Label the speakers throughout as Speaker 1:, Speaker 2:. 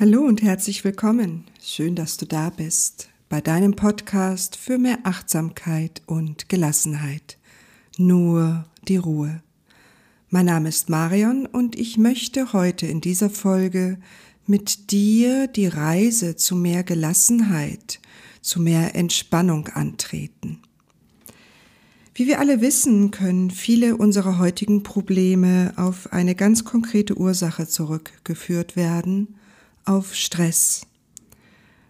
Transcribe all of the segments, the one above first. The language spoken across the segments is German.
Speaker 1: Hallo und herzlich willkommen. Schön, dass du da bist bei deinem Podcast für mehr Achtsamkeit und Gelassenheit. Nur die Ruhe. Mein Name ist Marion und ich möchte heute in dieser Folge mit dir die Reise zu mehr Gelassenheit, zu mehr Entspannung antreten. Wie wir alle wissen, können viele unserer heutigen Probleme auf eine ganz konkrete Ursache zurückgeführt werden, auf Stress.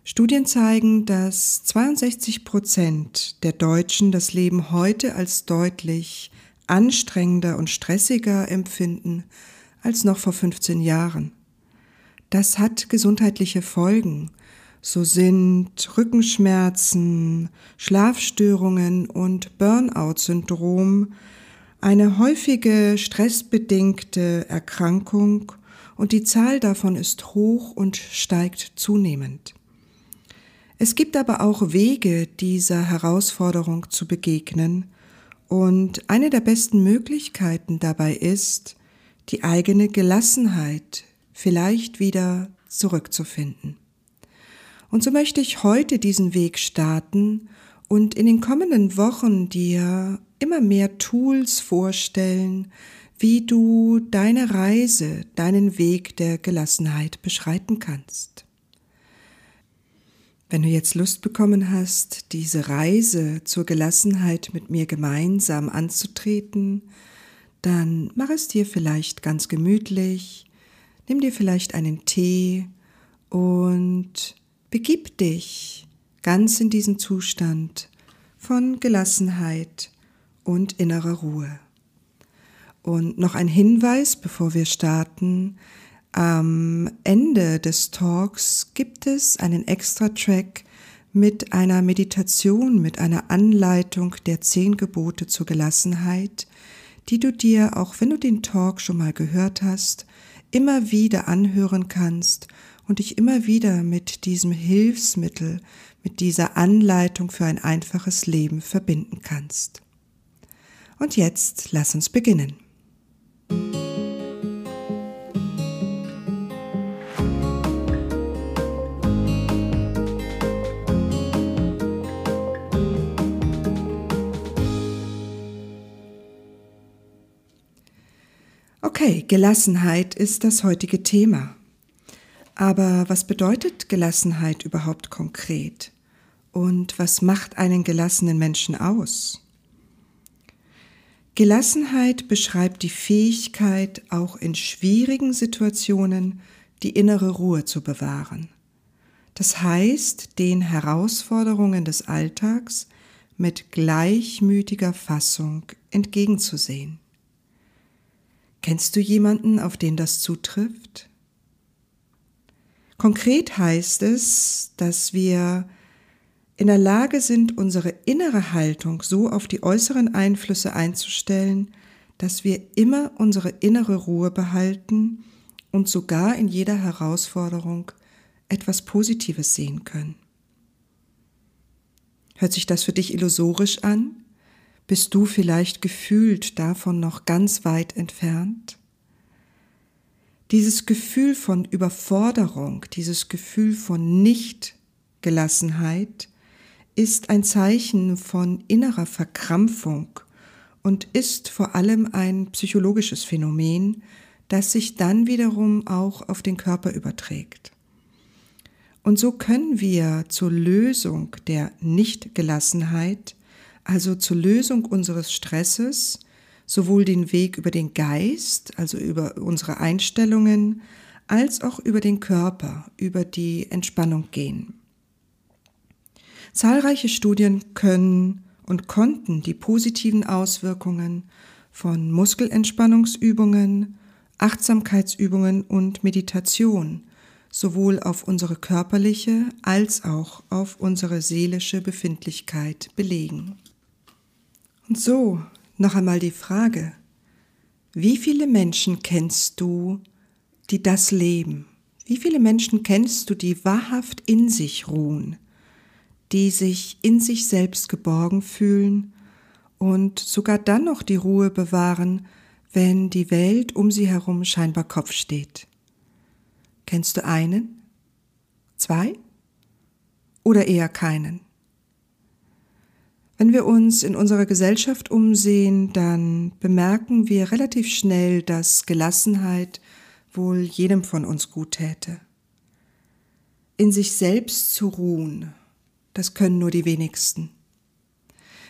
Speaker 1: Studien zeigen, dass 62 Prozent der Deutschen das Leben heute als deutlich anstrengender und stressiger empfinden als noch vor 15 Jahren. Das hat gesundheitliche Folgen. So sind Rückenschmerzen, Schlafstörungen und Burnout-Syndrom eine häufige stressbedingte Erkrankung und die Zahl davon ist hoch und steigt zunehmend. Es gibt aber auch Wege, dieser Herausforderung zu begegnen, und eine der besten Möglichkeiten dabei ist, die eigene Gelassenheit vielleicht wieder zurückzufinden. Und so möchte ich heute diesen Weg starten und in den kommenden Wochen dir immer mehr Tools vorstellen, wie du deine Reise, deinen Weg der Gelassenheit beschreiten kannst. Wenn du jetzt Lust bekommen hast, diese Reise zur Gelassenheit mit mir gemeinsam anzutreten, dann mach es dir vielleicht ganz gemütlich, nimm dir vielleicht einen Tee und begib dich ganz in diesen Zustand von Gelassenheit und innerer Ruhe. Und noch ein Hinweis, bevor wir starten. Am Ende des Talks gibt es einen Extra-Track mit einer Meditation, mit einer Anleitung der zehn Gebote zur Gelassenheit, die du dir, auch wenn du den Talk schon mal gehört hast, immer wieder anhören kannst und dich immer wieder mit diesem Hilfsmittel, mit dieser Anleitung für ein einfaches Leben verbinden kannst. Und jetzt lass uns beginnen. Okay, Gelassenheit ist das heutige Thema. Aber was bedeutet Gelassenheit überhaupt konkret? Und was macht einen gelassenen Menschen aus? Gelassenheit beschreibt die Fähigkeit, auch in schwierigen Situationen die innere Ruhe zu bewahren. Das heißt, den Herausforderungen des Alltags mit gleichmütiger Fassung entgegenzusehen. Kennst du jemanden, auf den das zutrifft? Konkret heißt es, dass wir in der Lage sind, unsere innere Haltung so auf die äußeren Einflüsse einzustellen, dass wir immer unsere innere Ruhe behalten und sogar in jeder Herausforderung etwas Positives sehen können. Hört sich das für dich illusorisch an? Bist du vielleicht gefühlt davon noch ganz weit entfernt? Dieses Gefühl von Überforderung, dieses Gefühl von Nichtgelassenheit ist ein Zeichen von innerer Verkrampfung und ist vor allem ein psychologisches Phänomen, das sich dann wiederum auch auf den Körper überträgt. Und so können wir zur Lösung der Nichtgelassenheit also zur Lösung unseres Stresses sowohl den Weg über den Geist, also über unsere Einstellungen, als auch über den Körper, über die Entspannung gehen. Zahlreiche Studien können und konnten die positiven Auswirkungen von Muskelentspannungsübungen, Achtsamkeitsübungen und Meditation sowohl auf unsere körperliche als auch auf unsere seelische Befindlichkeit belegen. Und so noch einmal die Frage, wie viele Menschen kennst du, die das leben? Wie viele Menschen kennst du, die wahrhaft in sich ruhen, die sich in sich selbst geborgen fühlen und sogar dann noch die Ruhe bewahren, wenn die Welt um sie herum scheinbar Kopf steht? Kennst du einen, Zwei? Oder eher keinen? Wenn wir uns in unserer Gesellschaft umsehen, dann bemerken wir relativ schnell, dass Gelassenheit wohl jedem von uns gut täte. In sich selbst zu ruhen, das können nur die wenigsten.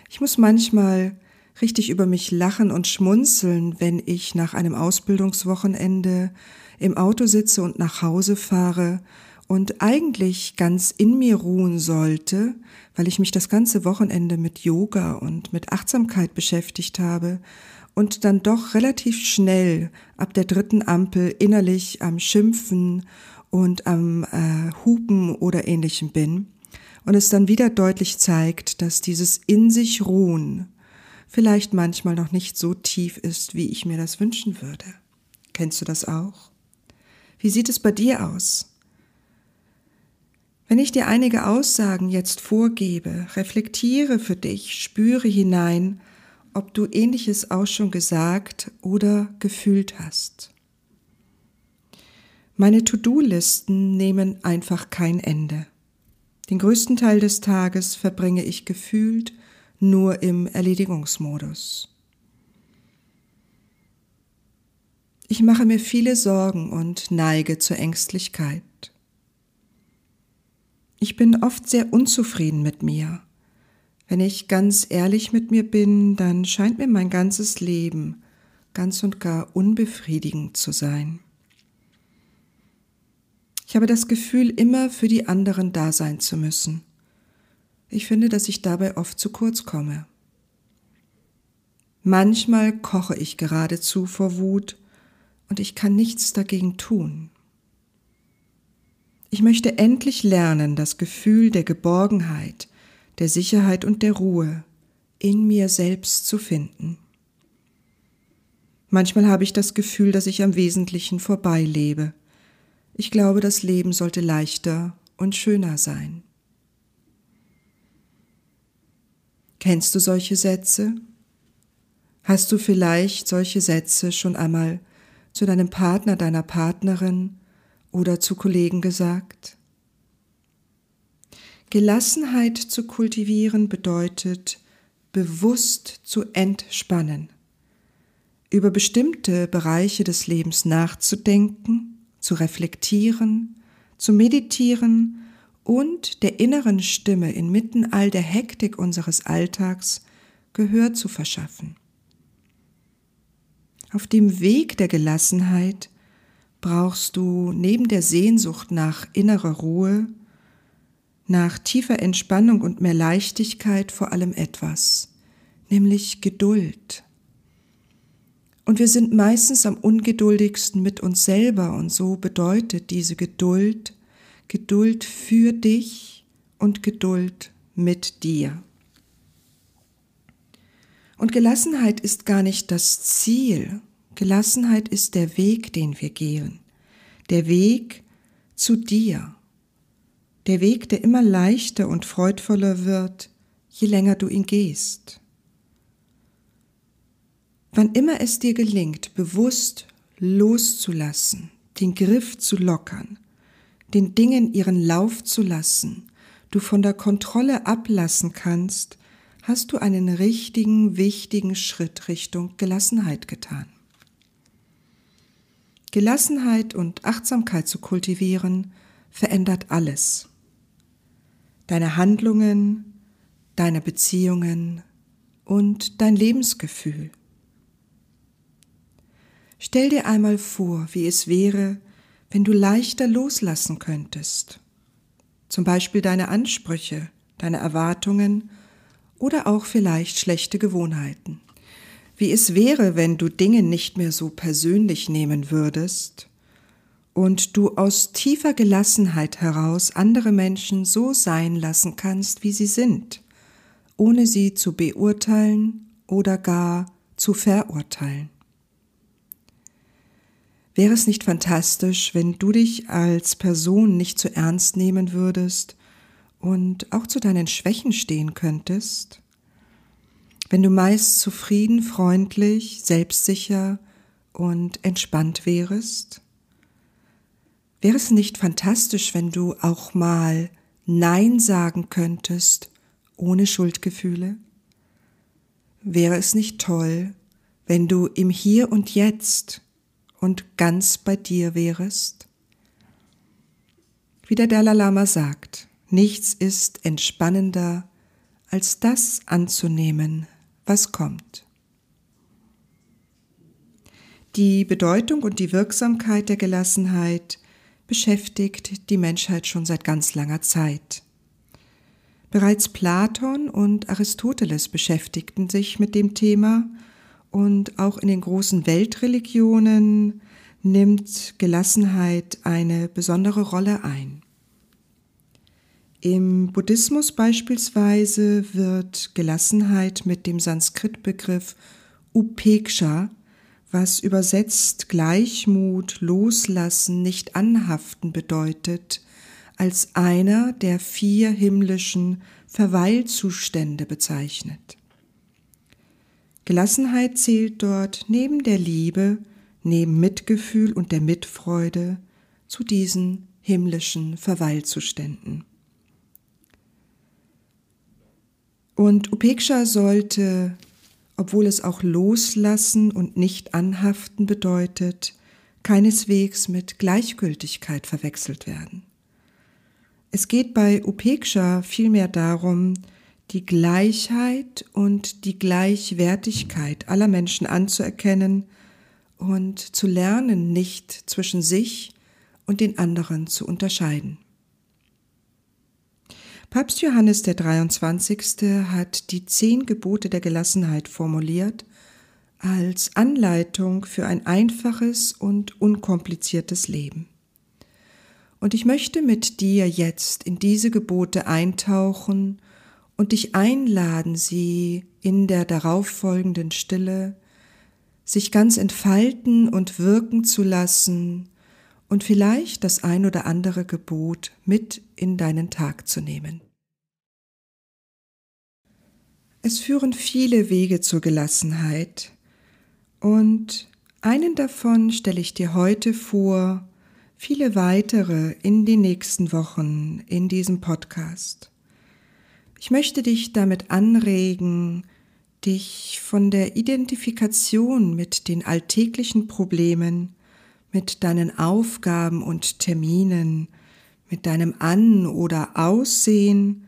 Speaker 1: Ich muss manchmal richtig über mich lachen und schmunzeln, wenn ich nach einem Ausbildungswochenende im Auto sitze und nach Hause fahre und eigentlich ganz in mir ruhen sollte, weil ich mich das ganze Wochenende mit Yoga und mit Achtsamkeit beschäftigt habe und dann doch relativ schnell ab der dritten Ampel innerlich am Schimpfen und am äh, Hupen oder ähnlichem bin und es dann wieder deutlich zeigt, dass dieses in sich ruhen vielleicht manchmal noch nicht so tief ist, wie ich mir das wünschen würde. Kennst du das auch? Wie sieht es bei dir aus? Wenn ich dir einige Aussagen jetzt vorgebe, reflektiere für dich, spüre hinein, ob du ähnliches auch schon gesagt oder gefühlt hast. Meine To-Do-Listen nehmen einfach kein Ende. Den größten Teil des Tages verbringe ich gefühlt nur im Erledigungsmodus. Ich mache mir viele Sorgen und neige zur Ängstlichkeit. Ich bin oft sehr unzufrieden mit mir. Wenn ich ganz ehrlich mit mir bin, dann scheint mir mein ganzes Leben ganz und gar unbefriedigend zu sein. Ich habe das Gefühl, immer für die anderen da sein zu müssen. Ich finde, dass ich dabei oft zu kurz komme. Manchmal koche ich geradezu vor Wut und ich kann nichts dagegen tun. Ich möchte endlich lernen, das Gefühl der Geborgenheit, der Sicherheit und der Ruhe in mir selbst zu finden. Manchmal habe ich das Gefühl, dass ich am Wesentlichen vorbeilebe. Ich glaube, das Leben sollte leichter und schöner sein. Kennst du solche Sätze? Hast du vielleicht solche Sätze schon einmal zu deinem Partner, deiner Partnerin oder zu Kollegen gesagt. Gelassenheit zu kultivieren bedeutet, bewusst zu entspannen, über bestimmte Bereiche des Lebens nachzudenken, zu reflektieren, zu meditieren und der inneren Stimme inmitten all der Hektik unseres Alltags Gehör zu verschaffen. Auf dem Weg der Gelassenheit brauchst du neben der Sehnsucht nach innerer Ruhe, nach tiefer Entspannung und mehr Leichtigkeit vor allem etwas, nämlich Geduld. Und wir sind meistens am ungeduldigsten mit uns selber und so bedeutet diese Geduld Geduld für dich und Geduld mit dir. Und Gelassenheit ist gar nicht das Ziel, Gelassenheit ist der Weg, den wir gehen, der Weg zu dir, der Weg, der immer leichter und freudvoller wird, je länger du ihn gehst. Wann immer es dir gelingt, bewusst loszulassen, den Griff zu lockern, den Dingen ihren Lauf zu lassen, du von der Kontrolle ablassen kannst, hast du einen richtigen, wichtigen Schritt Richtung Gelassenheit getan. Gelassenheit und Achtsamkeit zu kultivieren, verändert alles. Deine Handlungen, deine Beziehungen und dein Lebensgefühl. Stell dir einmal vor, wie es wäre, wenn du leichter loslassen könntest. Zum Beispiel deine Ansprüche, deine Erwartungen oder auch vielleicht schlechte Gewohnheiten wie es wäre, wenn du Dinge nicht mehr so persönlich nehmen würdest und du aus tiefer Gelassenheit heraus andere Menschen so sein lassen kannst, wie sie sind, ohne sie zu beurteilen oder gar zu verurteilen. Wäre es nicht fantastisch, wenn du dich als Person nicht zu ernst nehmen würdest und auch zu deinen Schwächen stehen könntest? wenn du meist zufrieden, freundlich, selbstsicher und entspannt wärest? Wäre es nicht fantastisch, wenn du auch mal Nein sagen könntest, ohne Schuldgefühle? Wäre es nicht toll, wenn du im Hier und Jetzt und ganz bei dir wärest? Wie der Dalai Lama sagt, nichts ist entspannender, als das anzunehmen, was kommt. Die Bedeutung und die Wirksamkeit der Gelassenheit beschäftigt die Menschheit schon seit ganz langer Zeit. Bereits Platon und Aristoteles beschäftigten sich mit dem Thema und auch in den großen Weltreligionen nimmt Gelassenheit eine besondere Rolle ein. Im Buddhismus beispielsweise wird Gelassenheit mit dem Sanskrit-Begriff Upeksha was übersetzt Gleichmut, Loslassen, nicht anhaften bedeutet, als einer der vier himmlischen Verweilzustände bezeichnet. Gelassenheit zählt dort neben der Liebe, neben Mitgefühl und der Mitfreude zu diesen himmlischen Verweilzuständen. Und Upeksha sollte obwohl es auch loslassen und nicht anhaften bedeutet, keineswegs mit Gleichgültigkeit verwechselt werden. Es geht bei Upeksha vielmehr darum, die Gleichheit und die Gleichwertigkeit aller Menschen anzuerkennen und zu lernen, nicht zwischen sich und den anderen zu unterscheiden. Papst Johannes der 23. hat die zehn Gebote der Gelassenheit formuliert als Anleitung für ein einfaches und unkompliziertes Leben. Und ich möchte mit dir jetzt in diese Gebote eintauchen und dich einladen, sie in der darauffolgenden Stille sich ganz entfalten und wirken zu lassen und vielleicht das ein oder andere Gebot mit in deinen Tag zu nehmen. Es führen viele Wege zur Gelassenheit und einen davon stelle ich dir heute vor, viele weitere in den nächsten Wochen in diesem Podcast. Ich möchte dich damit anregen, dich von der Identifikation mit den alltäglichen Problemen mit deinen Aufgaben und Terminen, mit deinem An- oder Aussehen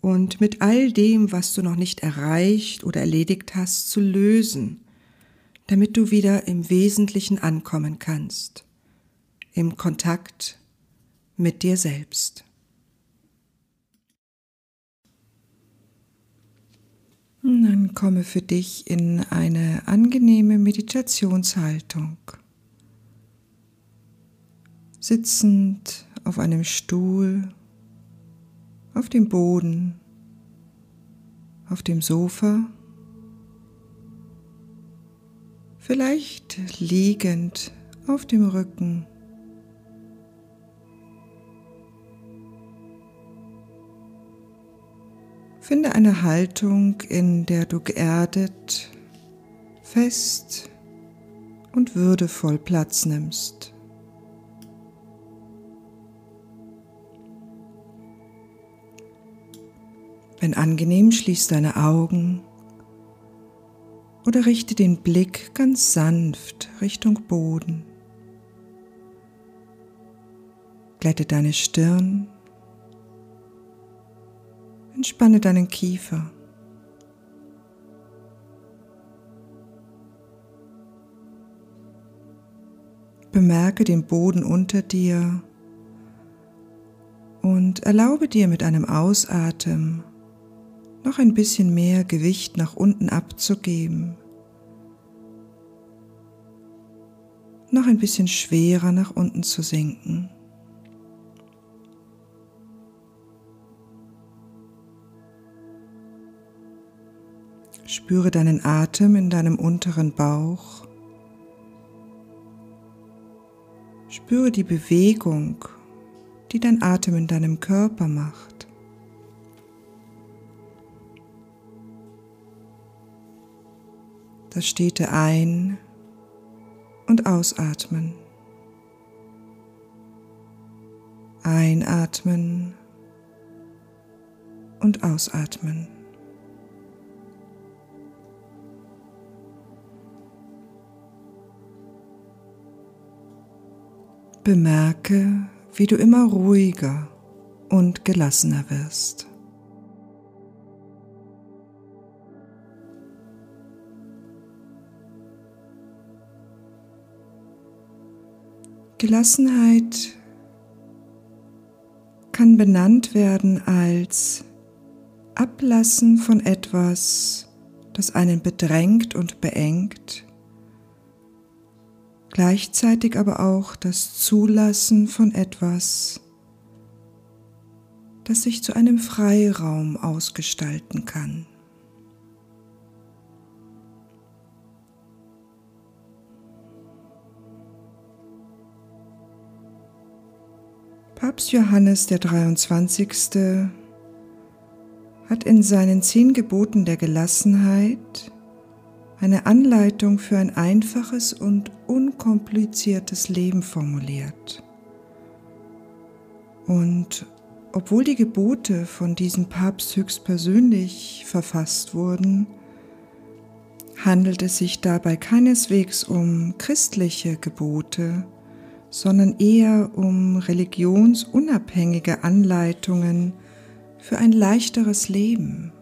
Speaker 1: und mit all dem, was du noch nicht erreicht oder erledigt hast, zu lösen, damit du wieder im Wesentlichen ankommen kannst, im Kontakt mit dir selbst. Dann komme für dich in eine angenehme Meditationshaltung sitzend auf einem Stuhl, auf dem Boden, auf dem Sofa, vielleicht liegend auf dem Rücken. Finde eine Haltung, in der du geerdet, fest und würdevoll Platz nimmst. Wenn angenehm, schließ deine Augen oder richte den Blick ganz sanft Richtung Boden. Glätte deine Stirn, entspanne deinen Kiefer. Bemerke den Boden unter dir und erlaube dir mit einem Ausatmen noch ein bisschen mehr Gewicht nach unten abzugeben, noch ein bisschen schwerer nach unten zu sinken. Spüre deinen Atem in deinem unteren Bauch. Spüre die Bewegung, die dein Atem in deinem Körper macht. das stete Ein- und Ausatmen.
Speaker 2: Einatmen und ausatmen. Bemerke, wie du immer ruhiger und gelassener wirst. Gelassenheit kann benannt werden als Ablassen von etwas, das einen bedrängt und beengt, gleichzeitig aber auch das Zulassen von etwas, das sich zu einem Freiraum ausgestalten kann. Papst Johannes der 23. hat in seinen zehn Geboten der Gelassenheit eine Anleitung für ein einfaches und unkompliziertes Leben formuliert. Und obwohl die Gebote von diesem Papst höchstpersönlich verfasst wurden, handelt es sich dabei keineswegs um christliche Gebote, sondern eher um religionsunabhängige Anleitungen für ein leichteres Leben.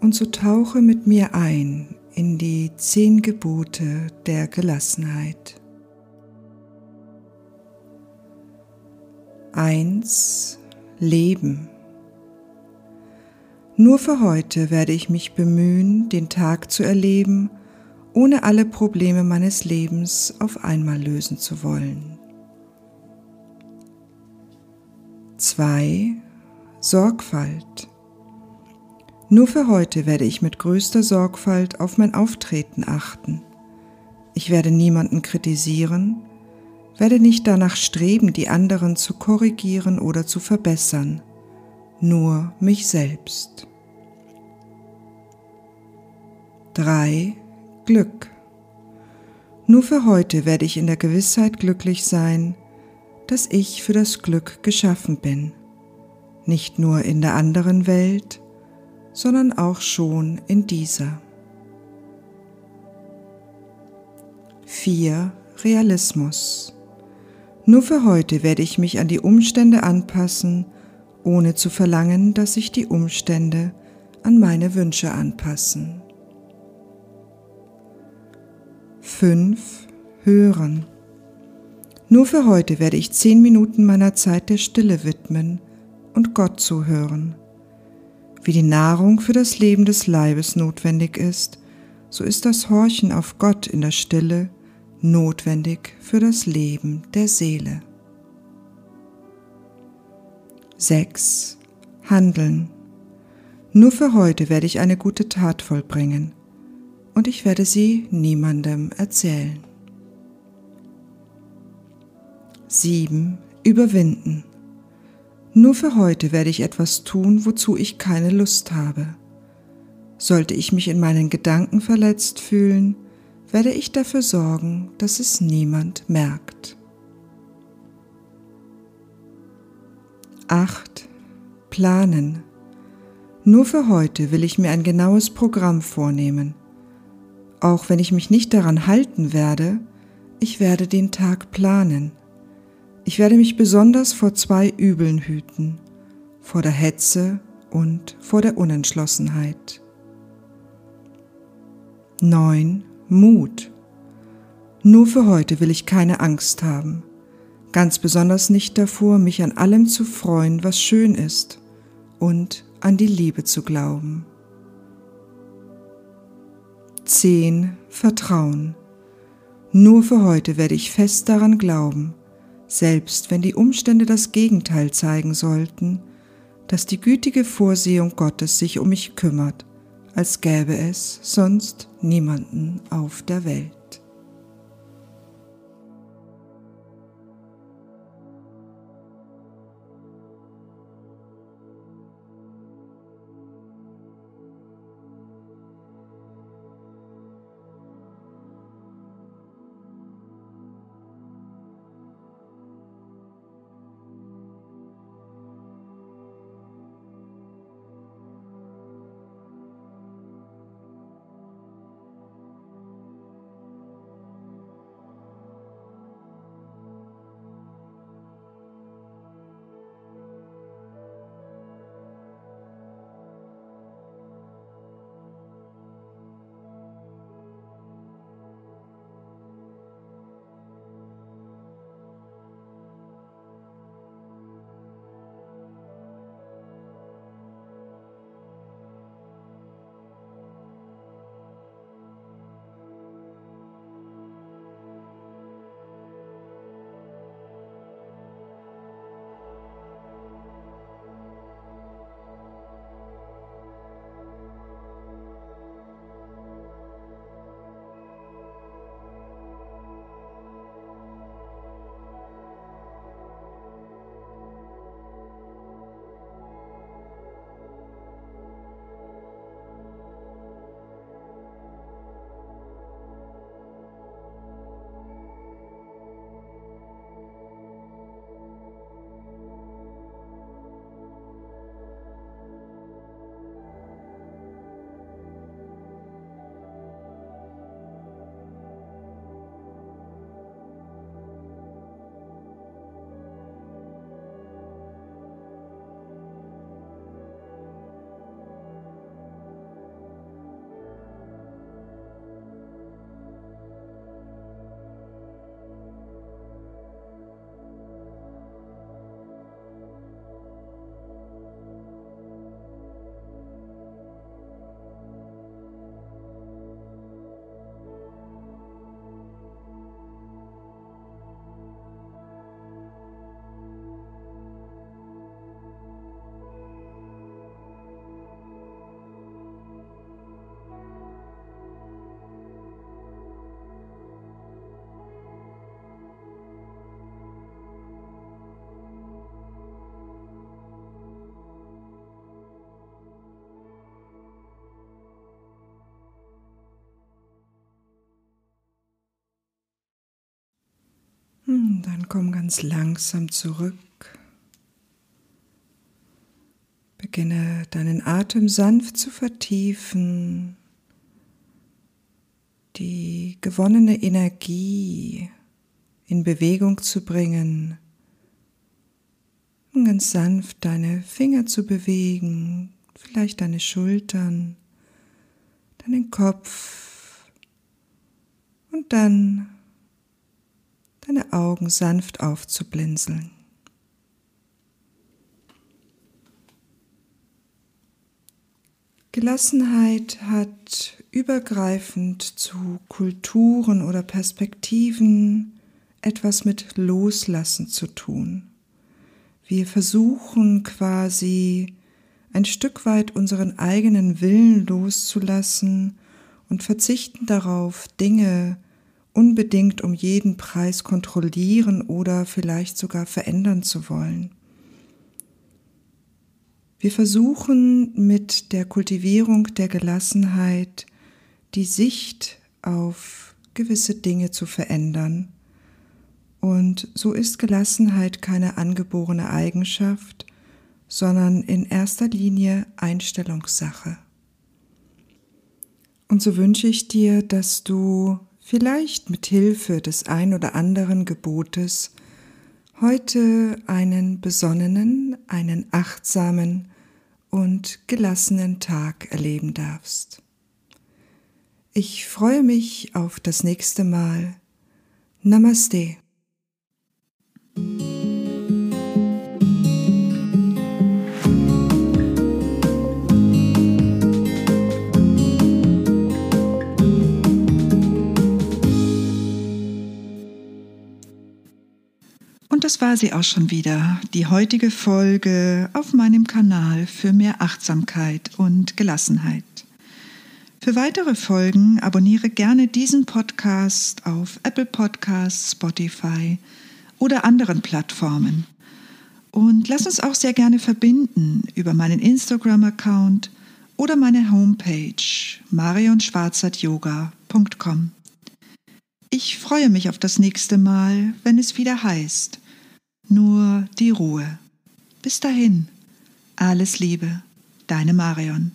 Speaker 2: Und so tauche mit mir ein in die zehn Gebote der Gelassenheit. 1. Leben. Nur für heute werde ich mich bemühen, den Tag zu erleben, ohne alle Probleme meines Lebens auf einmal lösen zu wollen. 2. Sorgfalt. Nur für heute werde ich mit größter Sorgfalt auf mein Auftreten achten. Ich werde niemanden kritisieren, werde nicht danach streben, die anderen zu korrigieren oder zu verbessern, nur mich selbst. 3. Glück. Nur für heute werde ich in der Gewissheit glücklich sein, dass ich für das Glück geschaffen bin, nicht nur in der anderen Welt, sondern auch schon in dieser. 4. Realismus. Nur für heute werde ich mich an die Umstände anpassen, ohne zu verlangen, dass sich die Umstände an meine Wünsche anpassen. 5. Hören. Nur für heute werde ich zehn Minuten meiner Zeit der Stille widmen und Gott zuhören. Wie die Nahrung für das Leben des Leibes notwendig ist, so ist das Horchen auf Gott in der Stille notwendig für das Leben der Seele. 6. Handeln. Nur für heute werde ich eine gute Tat vollbringen und ich werde sie niemandem erzählen. 7. Überwinden. Nur für heute werde ich etwas tun, wozu ich keine Lust habe. Sollte ich mich in meinen Gedanken verletzt fühlen, werde ich dafür sorgen, dass es niemand merkt. 8. Planen. Nur für heute will ich mir ein genaues Programm vornehmen. Auch wenn ich mich nicht daran halten werde, ich werde den Tag planen. Ich werde mich besonders vor zwei Übeln hüten, vor der Hetze und vor der Unentschlossenheit. 9. Mut. Nur für heute will ich keine Angst haben, ganz besonders nicht davor, mich an allem zu freuen, was schön ist, und an die Liebe zu glauben. 10. Vertrauen. Nur für heute werde ich fest daran glauben, selbst wenn die Umstände das Gegenteil zeigen sollten, dass die gütige Vorsehung Gottes sich um mich kümmert, als gäbe es sonst niemanden auf der Welt. Dann komm ganz langsam zurück. Beginne deinen Atem sanft zu vertiefen, die gewonnene Energie in Bewegung zu bringen. Und ganz sanft deine Finger zu bewegen, vielleicht deine Schultern, deinen Kopf. Und dann deine Augen sanft aufzublinzeln. Gelassenheit hat übergreifend zu Kulturen oder Perspektiven etwas mit Loslassen zu tun. Wir versuchen quasi ein Stück weit unseren eigenen Willen loszulassen und verzichten darauf, Dinge unbedingt um jeden Preis kontrollieren oder vielleicht sogar verändern zu wollen. Wir versuchen mit der Kultivierung der Gelassenheit die Sicht auf gewisse Dinge zu verändern. Und so ist Gelassenheit keine angeborene Eigenschaft, sondern in erster Linie Einstellungssache. Und so wünsche ich dir, dass du vielleicht mit Hilfe des ein oder anderen Gebotes heute einen besonnenen, einen achtsamen und gelassenen Tag erleben darfst. Ich freue mich auf das nächste Mal. Namaste.
Speaker 1: Das war sie auch schon wieder, die heutige Folge auf meinem Kanal für mehr Achtsamkeit und Gelassenheit. Für weitere Folgen abonniere gerne diesen Podcast auf Apple Podcasts, Spotify oder anderen Plattformen. Und lass uns auch sehr gerne verbinden über meinen Instagram-Account oder meine Homepage marionschwarzertyoga.com. Ich freue mich auf das nächste Mal, wenn es wieder heißt, nur die Ruhe. Bis dahin, alles Liebe, deine Marion.